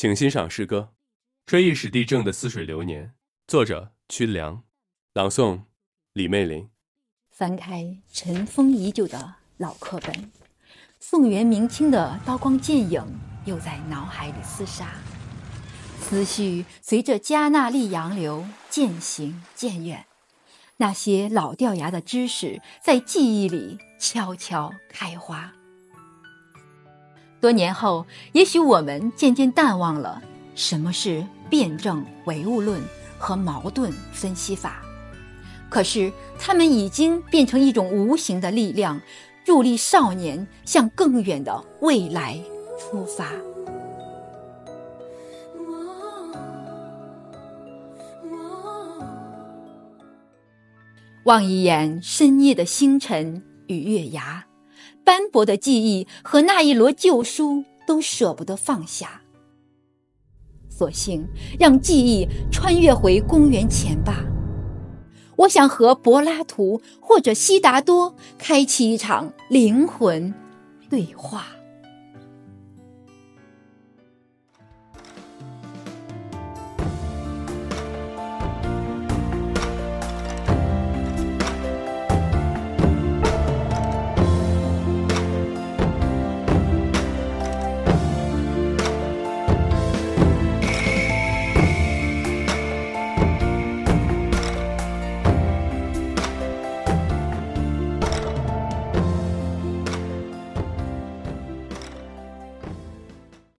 请欣赏诗歌《追忆史地政的似水流年》，作者屈良，朗诵李媚玲。翻开尘封已久的老课本，宋元明清的刀光剑影又在脑海里厮杀，思绪随着加纳利洋流渐行渐远。那些老掉牙的知识在记忆里悄悄开花。多年后，也许我们渐渐淡忘了什么是辩证唯物论和矛盾分析法，可是它们已经变成一种无形的力量，助力少年向更远的未来出发。望一眼深夜的星辰与月牙。斑驳的记忆和那一摞旧书都舍不得放下，索性让记忆穿越回公元前吧。我想和柏拉图或者悉达多开启一场灵魂对话。